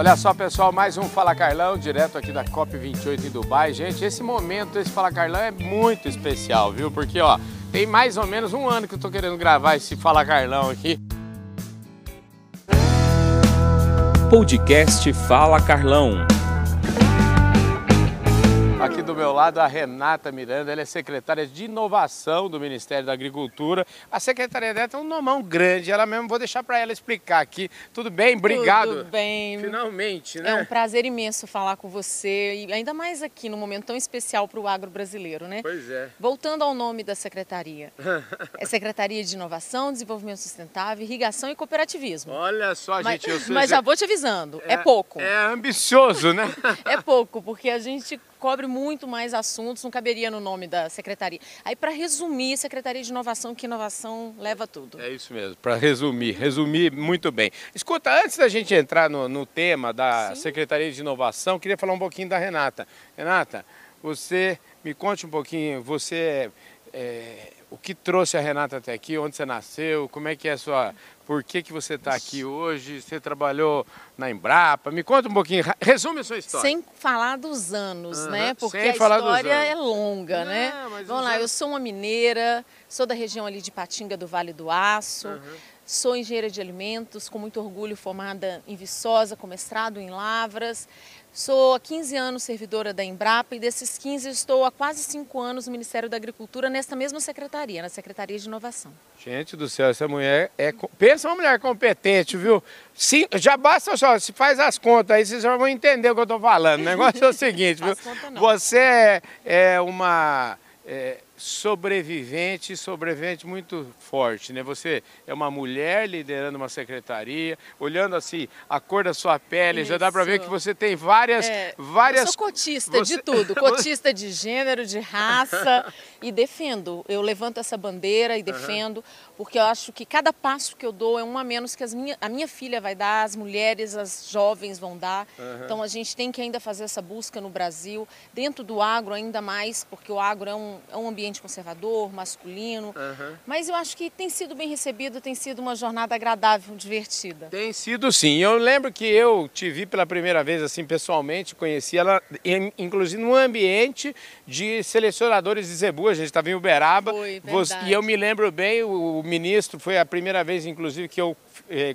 Olha só, pessoal, mais um Fala Carlão, direto aqui da COP28 em Dubai. Gente, esse momento, esse Fala Carlão é muito especial, viu? Porque, ó, tem mais ou menos um ano que eu tô querendo gravar esse Fala Carlão aqui. Podcast Fala Carlão. Aqui do meu lado a Renata Miranda, ela é secretária de inovação do Ministério da Agricultura. A secretaria dela tem um nomão grande, ela mesmo vou deixar para ela explicar aqui. Tudo bem? Obrigado. Tudo bem. Finalmente, né? É um prazer imenso falar com você e ainda mais aqui num momento tão especial para o agro brasileiro, né? Pois é. Voltando ao nome da secretaria. é Secretaria de Inovação, Desenvolvimento Sustentável, Irrigação e Cooperativismo. Olha só, mas, gente, eu mas já vou te avisando, é, é pouco. É ambicioso, né? é pouco, porque a gente cobre muito mais assuntos, não caberia no nome da secretaria. Aí, para resumir, Secretaria de Inovação, que inovação leva tudo. É isso mesmo, para resumir, resumir muito bem. Escuta, antes da gente entrar no, no tema da Sim. Secretaria de Inovação, queria falar um pouquinho da Renata. Renata, você me conte um pouquinho, você é, o que trouxe a Renata até aqui, onde você nasceu, como é que é a sua por que, que você está aqui hoje? Você trabalhou na Embrapa? Me conta um pouquinho, resume a sua história. Sem falar dos anos, uhum. né? Porque Sem a história é longa, Não, né? Vamos lá, anos... eu sou uma mineira, sou da região ali de Patinga do Vale do Aço. Uhum. Sou engenheira de alimentos, com muito orgulho formada em Viçosa, com mestrado em Lavras. Sou há 15 anos servidora da Embrapa e desses 15 estou há quase 5 anos no Ministério da Agricultura, nesta mesma secretaria, na Secretaria de Inovação. Gente do céu, essa mulher é. Pensa uma mulher competente, viu? Sim, já basta só, se faz as contas aí, vocês já vão entender o que eu estou falando. O negócio é o seguinte, viu? Você é, é uma. É, sobrevivente, sobrevivente muito forte, né? Você é uma mulher liderando uma secretaria, olhando assim a cor da sua pele, Isso. já dá para ver que você tem várias, é, várias. Eu sou cotista você... de tudo, cotista de gênero, de raça e defendo. Eu levanto essa bandeira e defendo, uhum. porque eu acho que cada passo que eu dou é um a menos que as minha, a minha filha vai dar, as mulheres, as jovens vão dar. Uhum. Então a gente tem que ainda fazer essa busca no Brasil, dentro do agro ainda mais, porque o agro é um, é um ambiente ambiente conservador, masculino. Uhum. Mas eu acho que tem sido bem recebido, tem sido uma jornada agradável, divertida. Tem sido sim. Eu lembro que eu te vi pela primeira vez assim pessoalmente, conheci ela inclusive no ambiente de selecionadores de zebu, a gente estava em Uberaba. Foi, e eu me lembro bem, o ministro foi a primeira vez inclusive que eu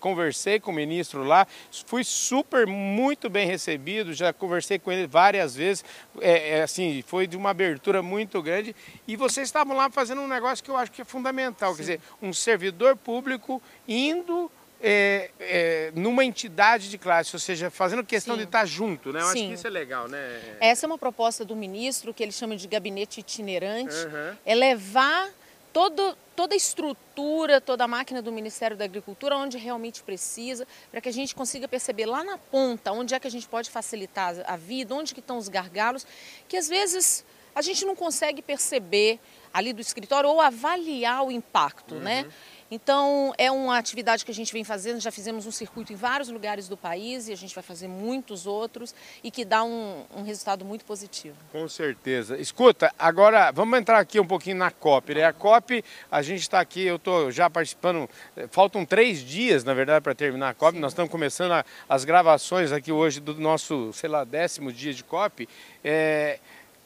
conversei com o ministro lá, fui super, muito bem recebido, já conversei com ele várias vezes, é, é, assim, foi de uma abertura muito grande e vocês estavam lá fazendo um negócio que eu acho que é fundamental, Sim. quer dizer, um servidor público indo é, é, numa entidade de classe, ou seja, fazendo questão Sim. de estar junto, né? Eu Sim. acho que isso é legal, né? Essa é uma proposta do ministro, que ele chama de gabinete itinerante, uhum. é levar todo, toda a estrutura, toda a máquina do Ministério da Agricultura onde realmente precisa, para que a gente consiga perceber lá na ponta onde é que a gente pode facilitar a vida, onde que estão os gargalos, que às vezes a gente não consegue perceber ali do escritório ou avaliar o impacto, né? uhum. né? Então, é uma atividade que a gente vem fazendo, já fizemos um circuito em vários lugares do país e a gente vai fazer muitos outros e que dá um, um resultado muito positivo. Com certeza. Escuta, agora vamos entrar aqui um pouquinho na COP. Né? A COP, a gente está aqui, eu estou já participando, eh, faltam três dias, na verdade, para terminar a COP. Sim. Nós estamos começando a, as gravações aqui hoje do nosso, sei lá, décimo dia de COP. É,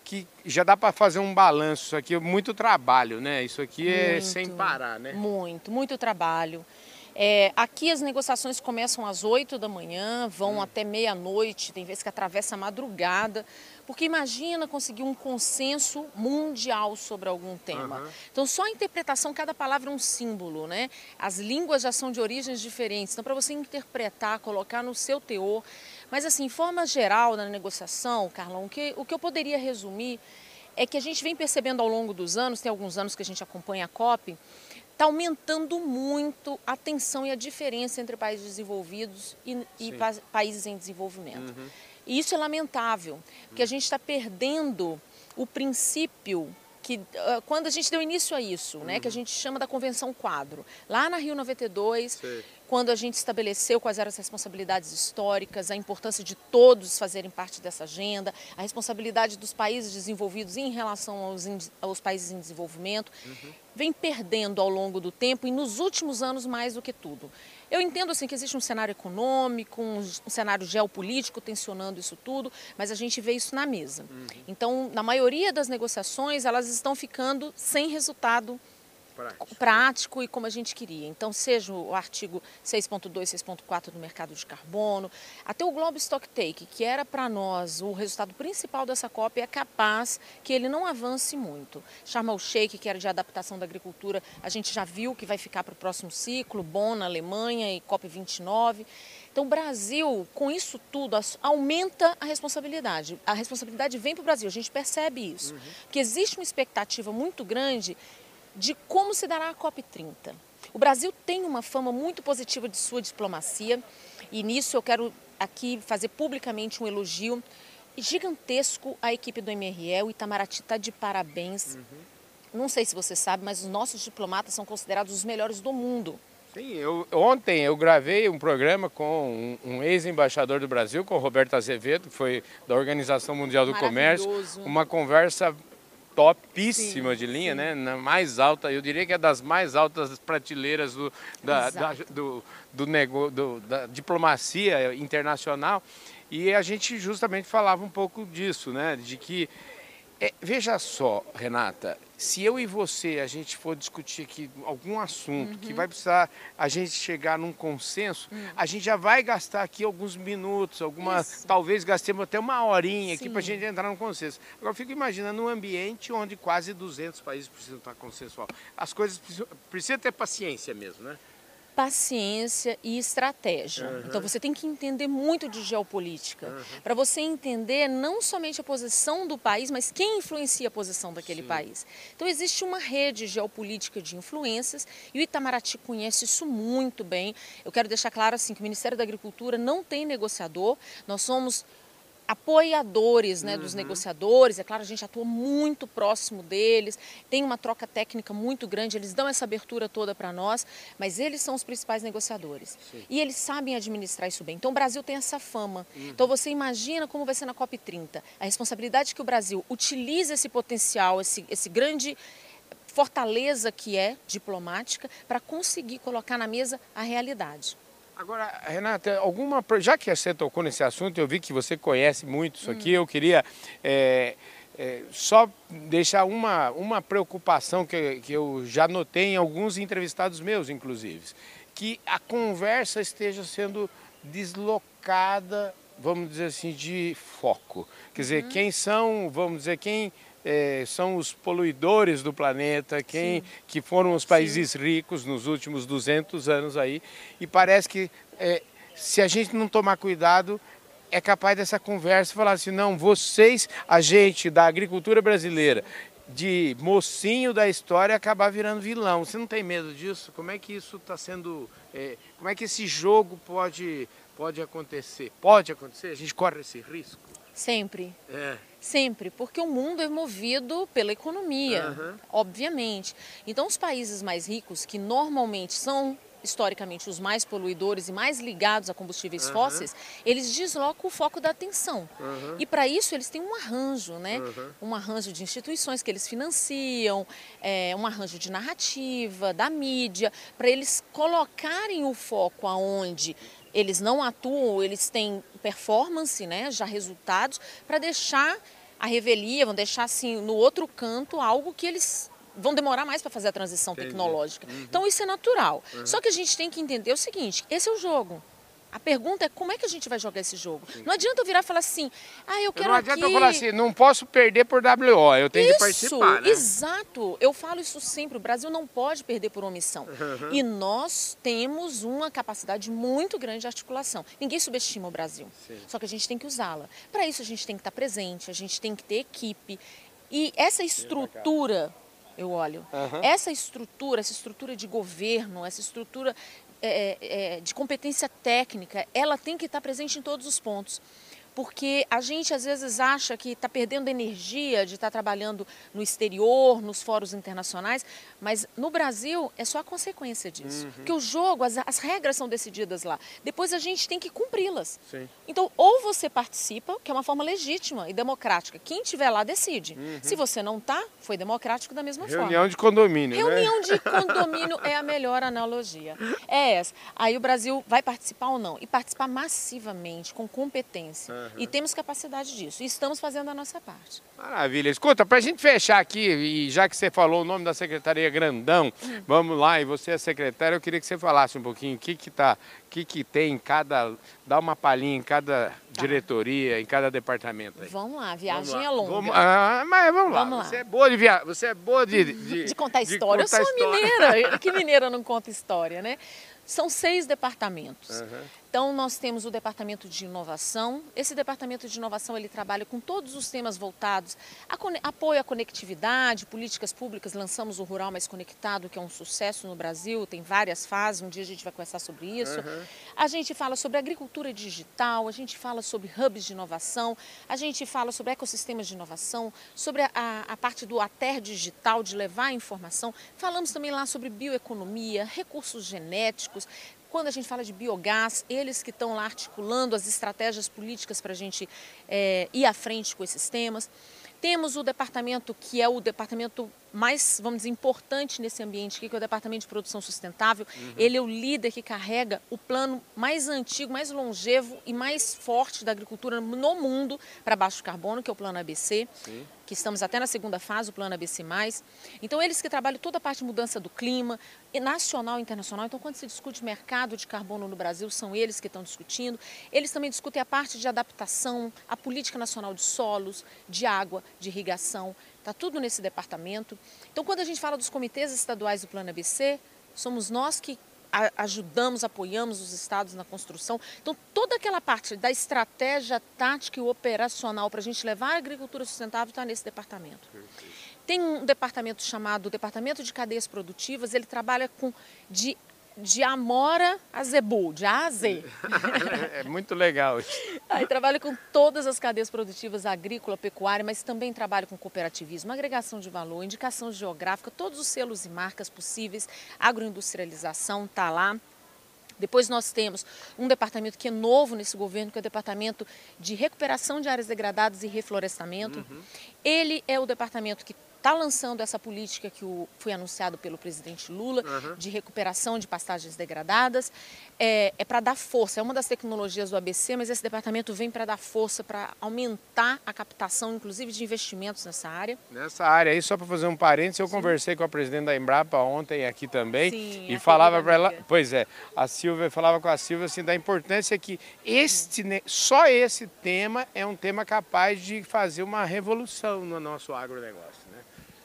que já dá para fazer um balanço. Isso aqui é muito trabalho, né? Isso aqui é muito, sem parar, né? Muito, muito trabalho. É, aqui as negociações começam às 8 da manhã, vão hum. até meia-noite, tem vezes que atravessa a madrugada, porque imagina conseguir um consenso mundial sobre algum tema. Uhum. Então, só a interpretação, cada palavra é um símbolo, né? As línguas já são de origens diferentes, então, para você interpretar, colocar no seu teor, mas, assim, forma geral, na negociação, Carlão, o que, o que eu poderia resumir é que a gente vem percebendo ao longo dos anos, tem alguns anos que a gente acompanha a COP, está aumentando muito a tensão e a diferença entre países desenvolvidos e, e pa países em desenvolvimento. Uhum. E isso é lamentável, porque a gente está perdendo o princípio que uh, quando a gente deu início a isso, né, que a uhum. gente chama da Convenção Quadro, lá na Rio 92, Sim. Quando a gente estabeleceu quais eram as responsabilidades históricas, a importância de todos fazerem parte dessa agenda, a responsabilidade dos países desenvolvidos em relação aos, aos países em desenvolvimento, uhum. vem perdendo ao longo do tempo e nos últimos anos mais do que tudo. Eu entendo assim que existe um cenário econômico, um, um, cenário geopolítico tensionando isso tudo, mas a gente vê isso na mesa. Uhum. Então, na maioria das negociações, elas estão ficando sem resultado prático. prático e como a gente queria. Então, seja o artigo 6.2, 6.4 do mercado de carbono, até o Globo Stock Take, que era para nós o resultado principal dessa COP, é capaz que ele não avance muito. Sharm el Sheikh, que era de adaptação da agricultura, a gente já viu que vai ficar para o próximo ciclo, Bonn na Alemanha e COP 29. Então, o Brasil, com isso tudo, aumenta a responsabilidade. A responsabilidade vem para o Brasil, a gente percebe isso. Uhum. Porque existe uma expectativa muito grande de como se dará a COP30. O Brasil tem uma fama muito positiva de sua diplomacia e nisso eu quero aqui fazer publicamente um elogio gigantesco à equipe do MRE. O Itamaraty está de parabéns. Uhum. Não sei se você sabe, mas os nossos diplomatas são considerados os melhores do mundo. Sim, eu, ontem eu gravei um programa com um, um ex-embaixador do Brasil, com o Roberto Azevedo, que foi da Organização Mundial do Comércio. Uma conversa topíssima sim, de linha, sim. né? Na mais alta, eu diria que é das mais altas prateleiras do, da, da, do, do, nego, do, da diplomacia internacional. E a gente justamente falava um pouco disso, né? De que é, veja só, Renata, se eu e você a gente for discutir aqui algum assunto uhum. que vai precisar a gente chegar num consenso, uhum. a gente já vai gastar aqui alguns minutos, algumas, talvez gastemos até uma horinha Sim. aqui para a gente entrar num consenso. Agora eu fico imaginando um ambiente onde quase 200 países precisam estar consensual. As coisas precisam, precisam ter paciência mesmo, né? Paciência e estratégia. Uhum. Então você tem que entender muito de geopolítica uhum. para você entender não somente a posição do país, mas quem influencia a posição daquele Sim. país. Então existe uma rede geopolítica de influências e o Itamaraty conhece isso muito bem. Eu quero deixar claro assim que o Ministério da Agricultura não tem negociador. Nós somos apoiadores né, uhum. dos negociadores. É claro, a gente atua muito próximo deles, tem uma troca técnica muito grande, eles dão essa abertura toda para nós, mas eles são os principais negociadores. Sim. E eles sabem administrar isso bem. Então o Brasil tem essa fama. Uhum. Então você imagina como vai ser na COP30. A responsabilidade que o Brasil utilize esse potencial, esse, esse grande fortaleza que é diplomática, para conseguir colocar na mesa a realidade. Agora, Renata, alguma, já que você tocou nesse assunto, eu vi que você conhece muito isso aqui, hum. eu queria é, é, só deixar uma, uma preocupação que, que eu já notei em alguns entrevistados meus, inclusive, que a conversa esteja sendo deslocada, vamos dizer assim, de foco. Quer dizer, uhum. quem são, vamos dizer, quem é, são os poluidores do planeta, quem Sim. que foram os países Sim. ricos nos últimos 200 anos aí. E parece que é, se a gente não tomar cuidado, é capaz dessa conversa falar assim, não, vocês, a gente da agricultura brasileira, de mocinho da história acabar virando vilão. Você não tem medo disso? Como é que isso está sendo. É, como é que esse jogo pode, pode acontecer? Pode acontecer? A gente corre esse risco? Sempre. É. Sempre, porque o mundo é movido pela economia, uhum. obviamente. Então, os países mais ricos, que normalmente são historicamente os mais poluidores e mais ligados a combustíveis uhum. fósseis, eles deslocam o foco da atenção. Uhum. E para isso eles têm um arranjo, né? Uhum. Um arranjo de instituições que eles financiam, é, um arranjo de narrativa, da mídia, para eles colocarem o foco aonde eles não atuam, eles têm performance, né, já resultados, para deixar a revelia, vão deixar assim no outro canto algo que eles vão demorar mais para fazer a transição Entendi. tecnológica. Uhum. Então isso é natural. Uhum. Só que a gente tem que entender o seguinte: esse é o jogo. A pergunta é como é que a gente vai jogar esse jogo? Sim. Não adianta eu virar e falar assim, ah, eu quero Não adianta aqui... eu falar assim, não posso perder por WO, eu tenho isso, que participar, né? exato. Eu falo isso sempre, o Brasil não pode perder por omissão. Uhum. E nós temos uma capacidade muito grande de articulação. Ninguém subestima o Brasil, Sim. só que a gente tem que usá-la. Para isso a gente tem que estar presente, a gente tem que ter equipe. E essa estrutura eu olho. Uhum. Essa estrutura, essa estrutura de governo, essa estrutura é, é, é, de competência técnica, ela tem que estar presente em todos os pontos. Porque a gente às vezes acha que está perdendo energia de estar tá trabalhando no exterior, nos fóruns internacionais, mas no Brasil é só a consequência disso. Uhum. Porque o jogo, as, as, regras são decididas lá. Depois a gente tem que cumpri-las. Então, ou você participa, que é uma forma legítima e democrática. Quem estiver lá decide. Uhum. Se você não está, foi democrático da mesma Reunião forma. Reunião de condomínio, Reunião né? de condomínio é a melhor analogia. É essa. Aí o Brasil vai participar ou não? E participar massivamente, com competência. Uhum. E temos capacidade disso. E estamos fazendo a nossa parte. Maravilha. Escuta, para a gente fechar aqui, e já que você falou o nome da Secretaria Grandão, uhum. vamos lá, e você é secretária, eu queria que você falasse um pouquinho o que que tá, o que que tem em cada, dá uma palhinha em cada tá. diretoria, em cada departamento aí. Vamos lá, viagem vamos lá. é longa. Vamos, ah, mas vamos, vamos lá. lá. Você é boa de viagem, você é boa de... De, de contar história. De contar eu sou história. mineira, que mineira não conta história, né? São seis departamentos. Uhum. Então, nós temos o Departamento de Inovação. Esse Departamento de Inovação ele trabalha com todos os temas voltados a apoio à conectividade, políticas públicas. Lançamos o Rural Mais Conectado, que é um sucesso no Brasil, tem várias fases, um dia a gente vai conversar sobre isso. Uhum. A gente fala sobre agricultura digital, a gente fala sobre hubs de inovação, a gente fala sobre ecossistemas de inovação, sobre a, a, parte do ATER digital, de levar a informação. Falamos também lá sobre bioeconomia, recursos genéticos, quando a gente fala de biogás, eles que estão lá articulando as estratégias políticas para a gente é, ir à frente com esses temas. Temos o departamento que é o departamento mais, vamos dizer, importante nesse ambiente aqui, que é o Departamento de Produção Sustentável. Uhum. Ele é o líder que carrega o plano mais antigo, mais longevo e mais forte da agricultura no mundo para baixo carbono, que é o Plano ABC. Sim. Que estamos até na segunda fase, o Plano ABC. Então, eles que trabalham toda a parte de mudança do clima, nacional e internacional. Então, quando se discute mercado de carbono no Brasil, são eles que estão discutindo. Eles também discutem a parte de adaptação, a política nacional de solos, de água, de irrigação. Está tudo nesse departamento. Então, quando a gente fala dos comitês estaduais do Plano ABC, somos nós que ajudamos, apoiamos os estados na construção. Então, toda aquela parte da estratégia tática e operacional para a gente levar a agricultura sustentável está nesse departamento. Tem um departamento chamado Departamento de Cadeias Produtivas, ele trabalha com de de Amora a Zebu, de A a Z. É muito legal. Aí trabalho com todas as cadeias produtivas agrícola, pecuária, mas também trabalho com cooperativismo, agregação de valor, indicação geográfica, todos os selos e marcas possíveis, agroindustrialização está lá. Depois nós temos um departamento que é novo nesse governo, que é o departamento de recuperação de áreas degradadas e reflorestamento. Uhum. Ele é o departamento que está lançando essa política que o, foi anunciado pelo presidente Lula uhum. de recuperação de pastagens degradadas. É, é para dar força, é uma das tecnologias do ABC, mas esse departamento vem para dar força, para aumentar a captação, inclusive de investimentos nessa área. Nessa área aí, só para fazer um parênteses, eu Sim. conversei com a presidente da Embrapa ontem aqui também Sim, e falava para ela, pois é, a Silvia falava com a Silvia assim da importância que este, só esse tema é um tema capaz de fazer uma revolução no nosso agronegócio.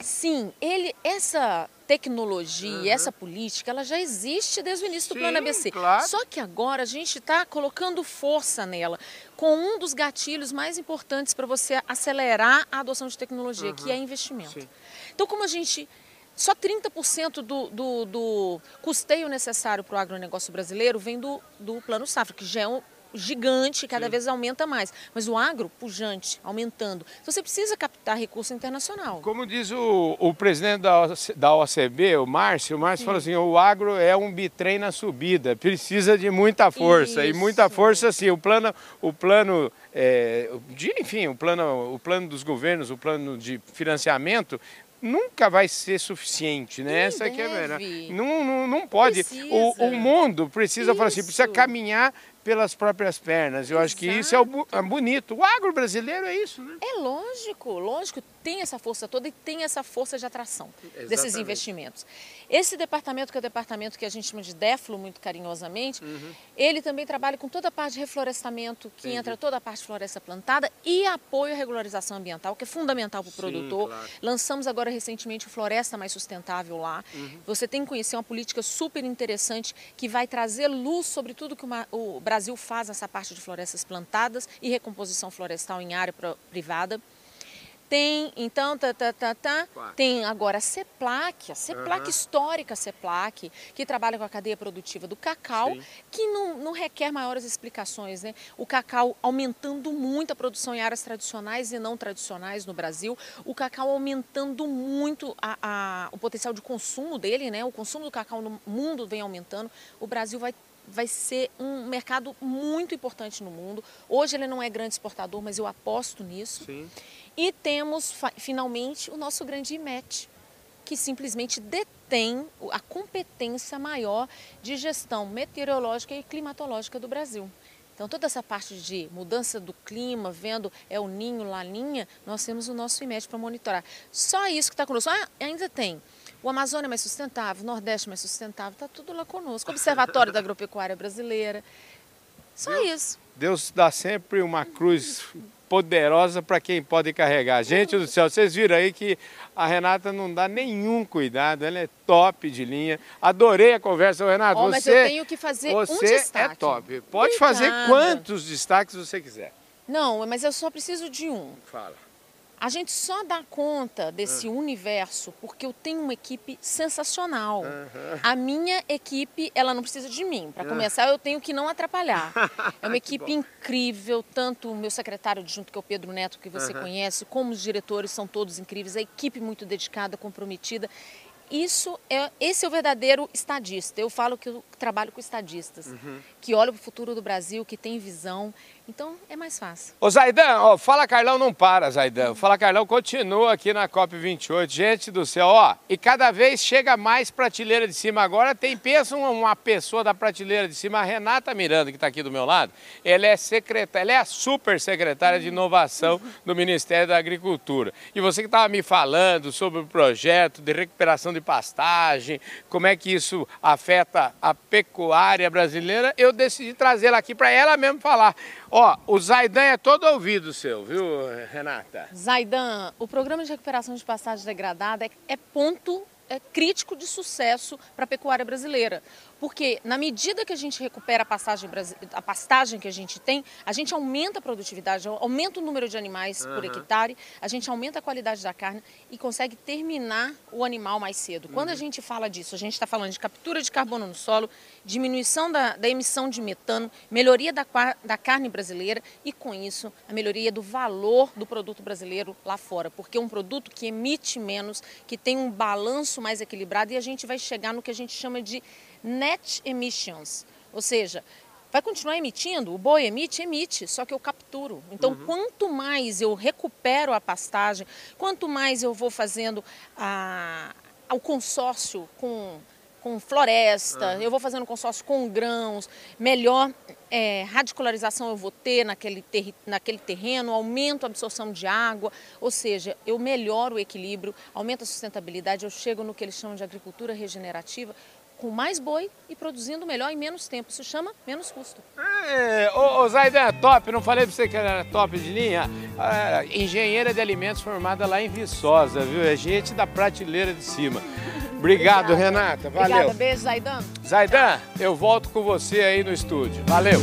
Sim, ele, essa tecnologia, uhum. essa política, ela já existe desde o início do Plano ABC. Claro. Só que agora a gente está colocando força nela, com um dos gatilhos mais importantes para você acelerar a adoção de tecnologia, uhum. que é investimento. Sim. Então, como a gente só 30% do, do, do, custeio necessário para o agronegócio brasileiro vem do, do Plano Safra, que já é um, gigante, cada Sim. vez aumenta mais. Mas o agro, pujante, aumentando. Então você precisa captar recurso internacional. Como diz o, o presidente da, da OCB, o Márcio, o Márcio falou assim, o agro é um bitrem na subida, precisa de muita força. Isso. E muita força, assim, o plano, o plano é, de, enfim, o plano, o plano dos governos, o plano de financiamento nunca vai ser suficiente, né? Essa aqui é não, não, não pode. O, o mundo precisa, falar assim, precisa caminhar pelas próprias pernas. Eu Exato. acho que isso é, o, é bonito. O agro brasileiro é isso, né? É lógico, lógico, tem essa força toda e tem essa força de atração Exatamente. desses investimentos. Esse departamento, que é o departamento que a gente chama de DEFLO, muito carinhosamente, uhum. ele também trabalha com toda a parte de reflorestamento, que Entendi. entra toda a parte de floresta plantada e apoio à regularização ambiental, que é fundamental para o produtor. Claro. Lançamos agora recentemente o Floresta Mais Sustentável lá. Uhum. Você tem que conhecer uma política super interessante que vai trazer luz sobre tudo que uma, o Brasil faz nessa parte de florestas plantadas e recomposição florestal em área privada. Tem, então, tá, tá, tá, tá. tem agora a CEPLAC, a CEPLAC uhum. histórica CEPLAC, que trabalha com a cadeia produtiva do cacau, Sim. que não, não requer maiores explicações. Né? O cacau aumentando muito a produção em áreas tradicionais e não tradicionais no Brasil, o cacau aumentando muito a, a, o potencial de consumo dele, né? o consumo do cacau no mundo vem aumentando, o Brasil vai vai ser um mercado muito importante no mundo. Hoje ele não é grande exportador, mas eu aposto nisso. Sim. E temos finalmente o nosso grande IMET, que simplesmente detém a competência maior de gestão meteorológica e climatológica do Brasil. Então, toda essa parte de mudança do clima, vendo é o ninho, laninha, nós temos o nosso IMET para monitorar. Só isso que está conosco. Ah, ainda tem o Amazônia mais sustentável, o Nordeste mais sustentável, está tudo lá conosco. Observatório da Agropecuária Brasileira. Só Deus, isso. Deus dá sempre uma cruz poderosa para quem pode carregar. Gente do céu, vocês viram aí que a Renata não dá nenhum cuidado, ela é top de linha. Adorei a conversa, Renata. Oh, mas você, eu tenho que fazer você um destaque. é top. Pode Obrigada. fazer quantos destaques você quiser. Não, mas eu só preciso de um. Fala. A gente só dá conta desse uhum. universo porque eu tenho uma equipe sensacional. Uhum. A minha equipe, ela não precisa de mim. Para começar, eu tenho que não atrapalhar. É uma equipe incrível, tanto o meu secretário adjunto, que é o Pedro Neto, que você uhum. conhece, como os diretores são todos incríveis. A equipe muito dedicada, comprometida. Isso é, esse é o verdadeiro estadista. Eu falo que eu trabalho com estadistas, uhum. que olham para o futuro do Brasil, que tem visão então é mais fácil. Ô Zaidan, ó, Fala Carlão não para, Zaidan. Fala Carlão continua aqui na COP28. Gente do céu, ó, e cada vez chega mais prateleira de cima. Agora tem, pensa uma, pessoa da prateleira de cima, a Renata Miranda, que está aqui do meu lado. Ela é secretária, ela é a super secretária de inovação do Ministério da Agricultura. E você que estava me falando sobre o projeto de recuperação de pastagem, como é que isso afeta a pecuária brasileira, eu decidi trazê-la aqui para ela mesmo falar. Ó, o Zaidan é todo ouvido seu, viu, Renata? Zaidan, o programa de recuperação de pastagem degradada é, é ponto é, crítico de sucesso para a pecuária brasileira. Porque na medida que a gente recupera a pastagem, a pastagem que a gente tem, a gente aumenta a produtividade, aumenta o número de animais uhum. por hectare, a gente aumenta a qualidade da carne e consegue terminar o animal mais cedo. Uhum. Quando a gente fala disso, a gente está falando de captura de carbono no solo, diminuição da, da emissão de metano, melhoria da, da carne brasileira e, com isso, a melhoria do valor do produto brasileiro lá fora. Porque é um produto que emite menos, que tem um balanço mais equilibrado e a gente vai chegar no que a gente chama de net emissions, ou seja, vai continuar emitindo, o boi emite, emite, só que eu capturo. Então, uhum. quanto mais eu recupero a pastagem, quanto mais eu vou fazendo a, o consórcio com, com floresta, uhum. eu vou fazendo consórcio com grãos, melhor é, radicularização eu vou ter naquele, ter, naquele terreno, aumento a absorção de água, ou seja, eu melhoro o equilíbrio, aumento a sustentabilidade, eu chego no que eles chamam de agricultura regenerativa, com mais boi e produzindo melhor em menos tempo. Isso chama menos custo. É, ô, ô Zaidan, é top, não falei pra você que era top de linha? Ah, engenheira de alimentos formada lá em Viçosa, viu? É gente da prateleira de cima. Obrigado, Obrigada. Renata. Valeu. Obrigada, beijo, Zaidan. Zaidan, eu volto com você aí no estúdio. Valeu.